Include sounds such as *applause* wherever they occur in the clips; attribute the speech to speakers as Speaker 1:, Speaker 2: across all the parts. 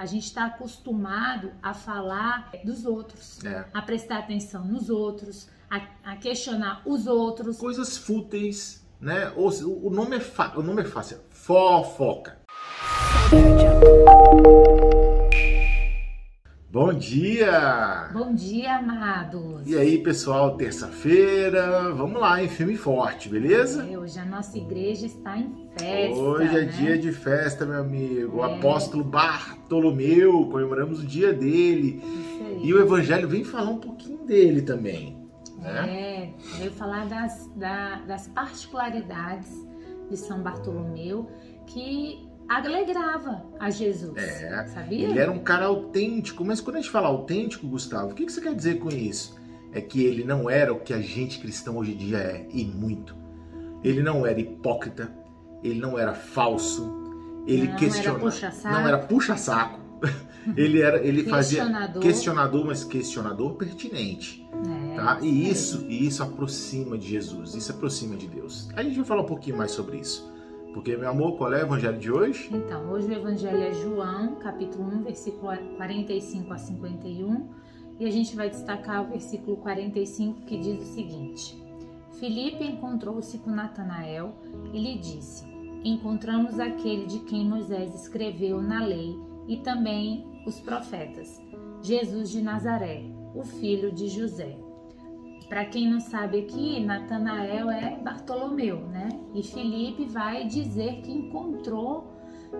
Speaker 1: A gente está acostumado a falar dos outros,
Speaker 2: É.
Speaker 1: a prestar atenção nos outros, a, a questionar os outros.
Speaker 2: Coisas fúteis, né? Ou se- o nome é, o nome é fácil, fofoca. Bom dia!
Speaker 1: Bom dia, amados.
Speaker 2: E aí, pessoal, terça-feira, vamos lá, em filme forte, beleza?
Speaker 1: É, hoje a nossa igreja está em festa.
Speaker 2: Hoje é
Speaker 1: né?
Speaker 2: dia de festa, meu amigo. O
Speaker 1: É.
Speaker 2: apóstolo Bartolomeu, comemoramos o dia dele. E o evangelho vem falar um pouquinho dele também. Né?
Speaker 1: É, veio falar das, da- das particularidades de São Bartolomeu que alegrava a Jesus.
Speaker 2: É,
Speaker 1: Sabia?
Speaker 2: Ele era um cara autêntico, mas quando a gente fala autêntico, Gustavo, o que você quer dizer com isso? É que ele não era o que a gente cristão hoje em dia é, e muito. Ele não era hipócrita, ele não era falso, ele
Speaker 1: Não era
Speaker 2: questiona-
Speaker 1: puxa-saco.
Speaker 2: não era puxa-saco. *laughs* ele era, ele fazia
Speaker 1: Questionador.
Speaker 2: questionador, mas questionador pertinente,
Speaker 1: É,
Speaker 2: tá? E isso, e isso aproxima de Jesus, isso aproxima de Deus. A gente vai falar um pouquinho mais sobre isso. Porque, meu amor, qual é o evangelho de hoje?
Speaker 1: Então, hoje o evangelho é João, capítulo 1, versículo 45 a 51, e a gente vai destacar o versículo 45 que diz o seguinte: Filipe encontrou-se com Natanael e lhe disse: Encontramos aquele de quem Moisés escreveu na lei e também os profetas, Jesus de Nazaré, o filho de José. Para quem não sabe aqui, Natanael é Bartolomeu, né? E Filipe vai dizer que encontrou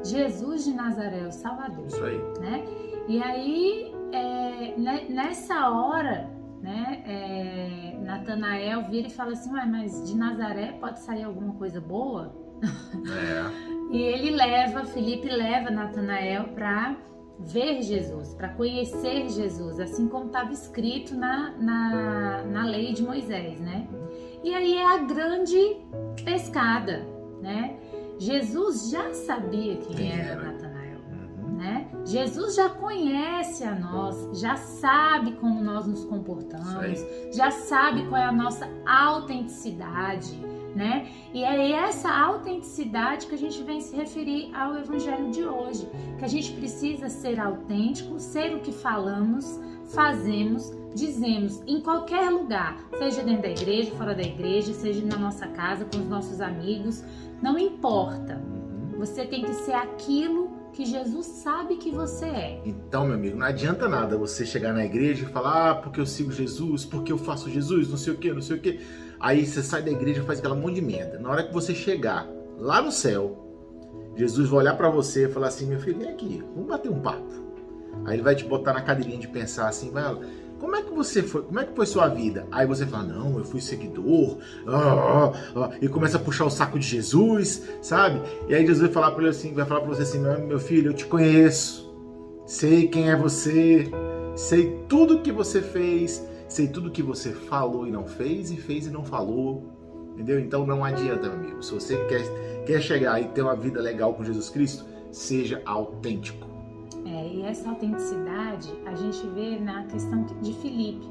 Speaker 1: Jesus de Nazaré, o Salvador,
Speaker 2: Isso aí.
Speaker 1: né? E aí, é, ne- nessa hora, né, é, Natanael vira e fala assim, Ué, mas de Nazaré pode sair alguma coisa boa?
Speaker 2: É. *laughs*
Speaker 1: E ele leva, Felipe leva Natanael para ver Jesus, para conhecer Jesus, assim como estava escrito na, na, na lei de Moisés, né? E aí é a grande pescada, né? Jesus já sabia quem, era. Natanael,
Speaker 2: Uhum.
Speaker 1: né? Jesus já conhece a nós, já sabe como nós nos comportamos, já sabe qual é a nossa autenticidade, né? E é essa autenticidade que a gente vem se referir ao evangelho de hoje, que a gente precisa ser autêntico, ser o que falamos, fazemos, dizemos em qualquer lugar, seja dentro da igreja, fora da igreja, seja na nossa casa, com os nossos amigos, não importa. Você tem que ser aquilo que Jesus sabe que você é.
Speaker 2: Então, meu amigo, não adianta nada você chegar na igreja e falar, ah, porque eu sigo Jesus, porque eu faço Jesus, não sei o que, não sei o que. Aí você sai da igreja e faz aquela monte de merda. Na hora que você chegar lá no céu, Jesus vai olhar pra você e falar assim, meu filho, vem aqui, vamos bater um papo. Aí ele vai te botar na cadeirinha de pensar assim, vai, como é que você foi, como é que foi sua vida? Aí você fala, não, eu fui seguidor, ah, ah, e começa a puxar o saco de Jesus, sabe? E aí Jesus vai falar para ele assim, vai falar para você assim, meu, meu filho, eu te conheço, sei quem é você, sei tudo que você fez, sei tudo que você falou e não fez, e fez e não falou, entendeu? Então não adianta, meu amigo. Se você quer, quer chegar e ter uma vida legal com Jesus Cristo, seja autêntico.
Speaker 1: E essa autenticidade a gente vê na questão de Filipe.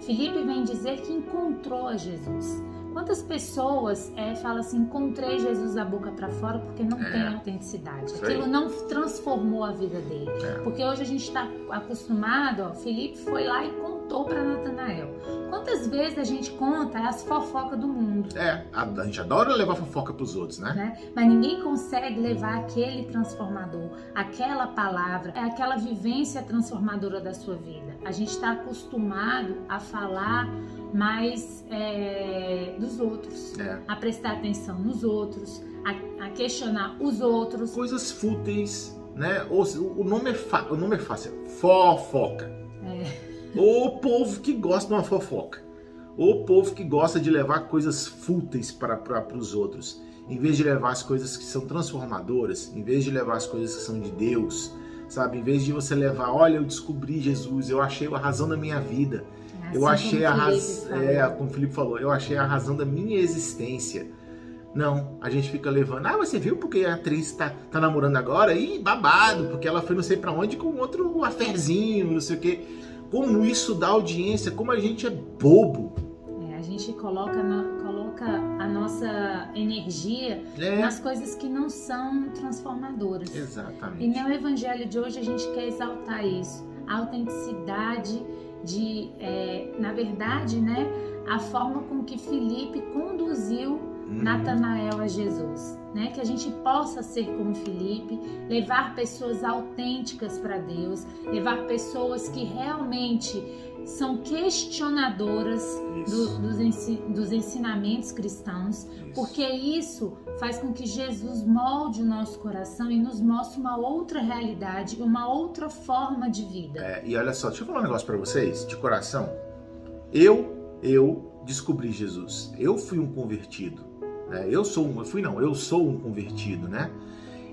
Speaker 1: Filipe vem dizer que encontrou Jesus. Quantas pessoas é, falam assim, encontrei Jesus da boca para fora porque não
Speaker 2: É.
Speaker 1: tem autenticidade. Aquilo não transformou a vida dele.
Speaker 2: É.
Speaker 1: Porque hoje a gente está acostumado, ó, Felipe foi lá e contou para Natanael. Quantas vezes a gente conta as fofocas do mundo,
Speaker 2: É, a, a gente adora levar fofoca pros outros, né?
Speaker 1: né? Mas ninguém consegue levar aquele transformador, aquela palavra, é aquela vivência transformadora da sua vida. A gente está acostumado a falar mais é, dos outros,
Speaker 2: É.
Speaker 1: a prestar atenção nos outros, a, a questionar os outros.
Speaker 2: Coisas fúteis, né? Ou, o, nome é o nome é fácil, fofoca.
Speaker 1: É,
Speaker 2: O povo que gosta de uma fofoca. O povo que gosta de levar coisas fúteis para, para os outros. Em vez de levar as coisas que são transformadoras, em vez de levar as coisas que são de Deus, sabe? Em vez de você levar, olha, eu descobri Jesus, eu achei a razão da minha vida.
Speaker 1: é
Speaker 2: eu
Speaker 1: assim
Speaker 2: achei
Speaker 1: como
Speaker 2: a razão, é, como o Felipe falou, eu achei a razão da minha existência. Não, a gente fica levando, ah, você viu porque a atriz tá, tá namorando agora? Ih, babado, porque ela foi não sei pra onde com outro aferzinho, não sei o quê. Como isso dá audiência, como a gente é bobo.
Speaker 1: É, a gente coloca, na- coloca a nossa energia
Speaker 2: É,
Speaker 1: nas coisas que não são transformadoras. E
Speaker 2: exatamente.
Speaker 1: no evangelho de hoje a gente quer exaltar isso, a autenticidade de, é, na verdade, né, a forma com que Felipe conduziu
Speaker 2: Uhum.
Speaker 1: Natanael a Jesus, né? Que a gente possa ser como Felipe, levar pessoas autênticas para Deus, levar pessoas que realmente são questionadoras do- dos, dos ensinamentos cristãos,
Speaker 2: Isso.
Speaker 1: porque isso faz com que Jesus molde o nosso coração e nos mostre uma outra realidade, uma outra forma de vida.
Speaker 2: É, e olha só, deixa eu falar um negócio pra vocês, de coração. Eu, eu descobri Jesus. Eu fui um convertido. Né? Eu sou um, eu fui não, eu sou um convertido, né?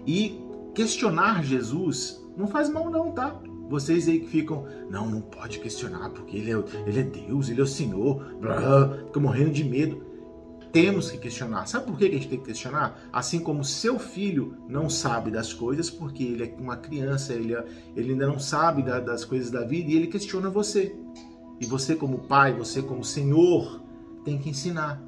Speaker 2: E questionar Jesus não faz mal não, tá? Vocês aí que ficam, não, não pode questionar porque ele é, ele é Deus, ele é o Senhor, blá, fica morrendo de medo. Temos que questionar. Sabe por que a gente tem que questionar? Assim como seu filho não sabe das coisas porque ele é uma criança, ele, é- ele ainda não sabe da- das coisas da vida e ele questiona você. E você, como pai, você, como senhor, tem que ensinar.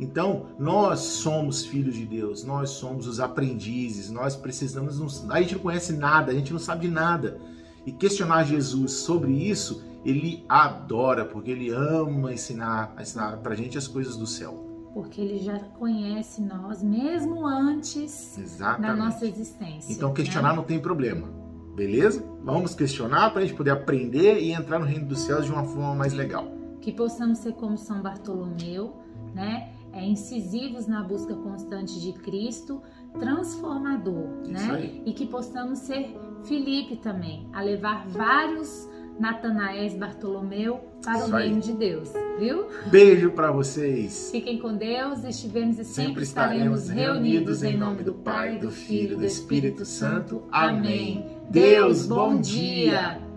Speaker 2: Então, nós somos filhos de Deus, nós somos os aprendizes, nós precisamos. nos- A gente não conhece nada, a gente não sabe de nada. E questionar Jesus sobre isso, ele adora, porque ele ama ensinar, ensinar pra gente as coisas do céu.
Speaker 1: Porque ele já conhece nós mesmo antes da
Speaker 2: Exatamente.
Speaker 1: nossa existência.
Speaker 2: Então,
Speaker 1: né?
Speaker 2: questionar não tem problema. Beleza? Vamos questionar para a gente poder aprender e entrar no reino dos céus de uma forma mais legal.
Speaker 1: que possamos ser como São Bartolomeu, né? É, incisivos na busca constante de Cristo, transformador,
Speaker 2: Isso
Speaker 1: né?
Speaker 2: aí.
Speaker 1: E que possamos ser Felipe também, a levar vários Natanaéis Bartolomeu para
Speaker 2: Isso
Speaker 1: o
Speaker 2: aí.
Speaker 1: reino de Deus, viu?
Speaker 2: Beijo para vocês.
Speaker 1: Fiquem com Deus, estivemos e sempre,
Speaker 2: Sempre
Speaker 1: estaremos reunidos em nome do Pai, do Filho e do Espírito Santo. Amém. Deus, bom dia!